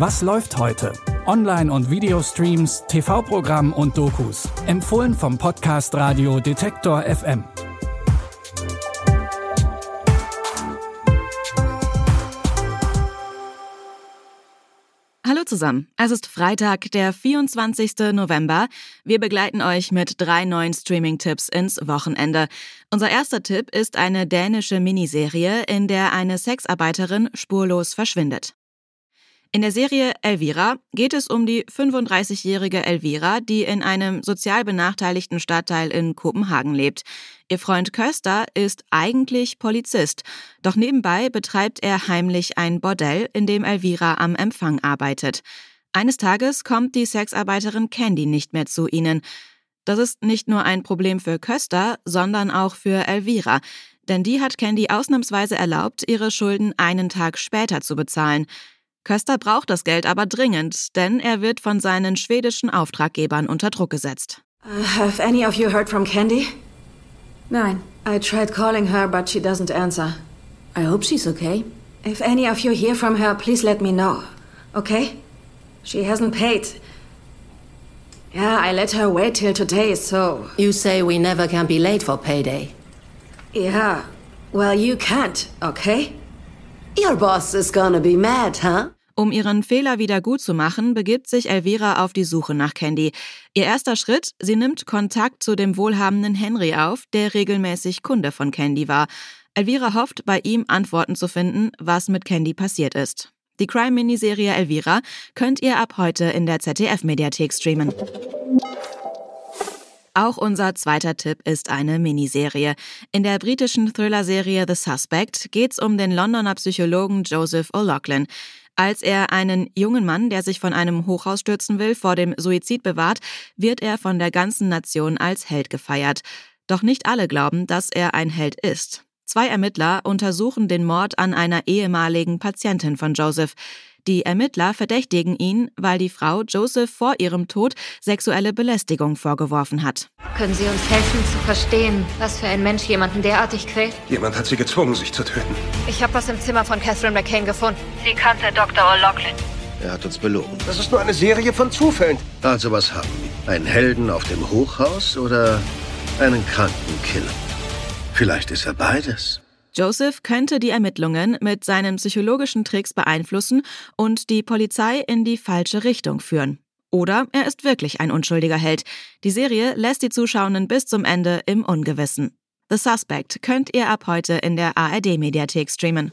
Was läuft heute? Online- und Videostreams, TV-Programm und Dokus. Empfohlen vom Podcast Radio Detektor FM. Hallo zusammen. Es ist Freitag, der 24. November. Wir begleiten euch mit drei neuen Streaming-Tipps ins Wochenende. Unser erster Tipp ist eine dänische Miniserie, in der eine Sexarbeiterin spurlos verschwindet. In der Serie Elvira geht es um die 35-jährige Elvira, die in einem sozial benachteiligten Stadtteil in Kopenhagen lebt. Ihr Freund Köster ist eigentlich Polizist, doch nebenbei betreibt er heimlich ein Bordell, in dem Elvira am Empfang arbeitet. Eines Tages kommt die Sexarbeiterin Candy nicht mehr zu ihnen. Das ist nicht nur ein Problem für Köster, sondern auch für Elvira, denn die hat Candy ausnahmsweise erlaubt, ihre Schulden einen Tag später zu bezahlen. Köster braucht das Geld aber dringend, denn er wird von seinen schwedischen Auftraggebern unter Druck gesetzt. Uh, have any of you heard from Candy? Nein. I tried calling her, but she doesn't answer. I hope she's okay. If any of you hear from her, please let me know. Okay? She hasn't paid. Yeah, I let her wait till today, so. You say we never can be late for payday. Yeah. Well, you can't, okay? Your boss is gonna be mad, huh? Um ihren Fehler wieder gut zu machen, begibt sich Elvira auf die Suche nach Candy. Ihr erster Schritt, sie nimmt Kontakt zu dem wohlhabenden Henry auf, der regelmäßig Kunde von Candy war. Elvira hofft, bei ihm Antworten zu finden, was mit Candy passiert ist. Die Crime-Miniserie Elvira könnt ihr ab heute in der ZDF-Mediathek streamen. Auch unser zweiter Tipp ist eine Miniserie. In der britischen Thriller-Serie The Suspect geht's um den Londoner Psychologen Joseph O'Loughlin. Als er einen jungen Mann, der sich von einem Hochhaus stürzen will, vor dem Suizid bewahrt, wird er von der ganzen Nation als Held gefeiert. Doch nicht alle glauben, dass er ein Held ist. Zwei Ermittler untersuchen den Mord an einer ehemaligen Patientin von Joseph. Die Ermittler verdächtigen ihn, weil die Frau Joseph vor ihrem Tod sexuelle Belästigung vorgeworfen hat. Können Sie uns helfen zu verstehen, was für ein Mensch jemanden derartig quält? Jemand hat sie gezwungen, sich zu töten. Ich habe was im Zimmer von Catherine McCain gefunden. Sie kannte Dr. O'Loughlin. Er hat uns belogen. Das ist nur eine Serie von Zufällen. Also was haben wir? Einen Helden auf dem Hochhaus oder einen kranken Killer? Vielleicht ist er beides. Joseph könnte die Ermittlungen mit seinen psychologischen Tricks beeinflussen und die Polizei in die falsche Richtung führen. Oder er ist wirklich ein unschuldiger Held. Die Serie lässt die Zuschauenden bis zum Ende im Ungewissen. The Suspect könnt ihr ab heute in der ARD-Mediathek streamen.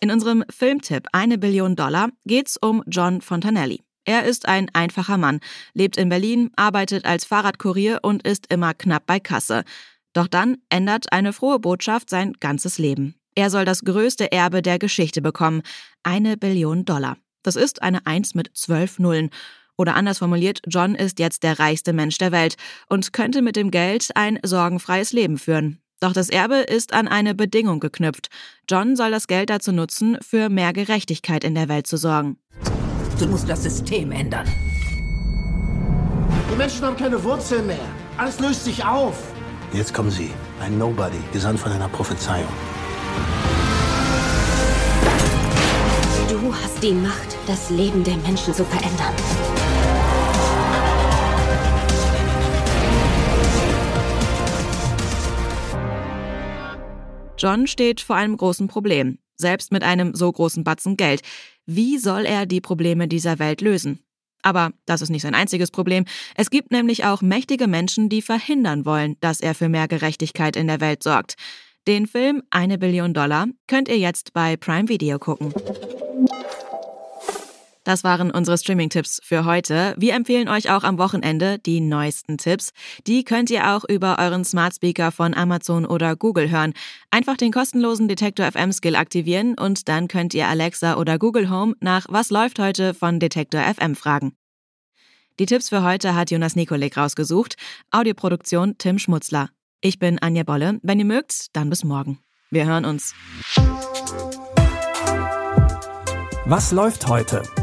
In unserem Filmtipp Eine Billion Dollar geht's um John Fontanelli. Er ist ein einfacher Mann, lebt in Berlin, arbeitet als Fahrradkurier und ist immer knapp bei Kasse. Doch dann ändert eine frohe Botschaft sein ganzes Leben. Er soll das größte Erbe der Geschichte bekommen, eine Billion Dollar. Das ist eine Eins mit zwölf Nullen. Oder anders formuliert, John ist jetzt der reichste Mensch der Welt und könnte mit dem Geld ein sorgenfreies Leben führen. Doch das Erbe ist an eine Bedingung geknüpft. John soll das Geld dazu nutzen, für mehr Gerechtigkeit in der Welt zu sorgen. Du musst das System ändern. Die Menschen haben keine Wurzeln mehr. Alles löst sich auf. Jetzt kommen Sie, ein Nobody, gesandt von einer Prophezeiung. Du hast die Macht, das Leben der Menschen zu verändern. John steht vor einem großen Problem, selbst mit einem so großen Batzen Geld. Wie soll er die Probleme dieser Welt lösen? Aber das ist nicht sein einziges Problem. Es gibt nämlich auch mächtige Menschen, die verhindern wollen, dass er für mehr Gerechtigkeit in der Welt sorgt. Den Film Eine Billion Dollar könnt ihr jetzt bei Prime Video gucken. Das waren unsere Streaming-Tipps für heute. Wir empfehlen euch auch am Wochenende die neuesten Tipps. Die könnt ihr auch über euren Smart Speaker von Amazon oder Google hören. Einfach den kostenlosen Detektor FM Skill aktivieren und dann könnt ihr Alexa oder Google Home nach Was läuft heute von Detektor FM fragen. Die Tipps für heute hat Jonas Nikolik rausgesucht. Audioproduktion Tim Schmutzler. Ich bin Anja Bolle. Wenn ihr mögt, dann bis morgen. Wir hören uns. Was läuft heute?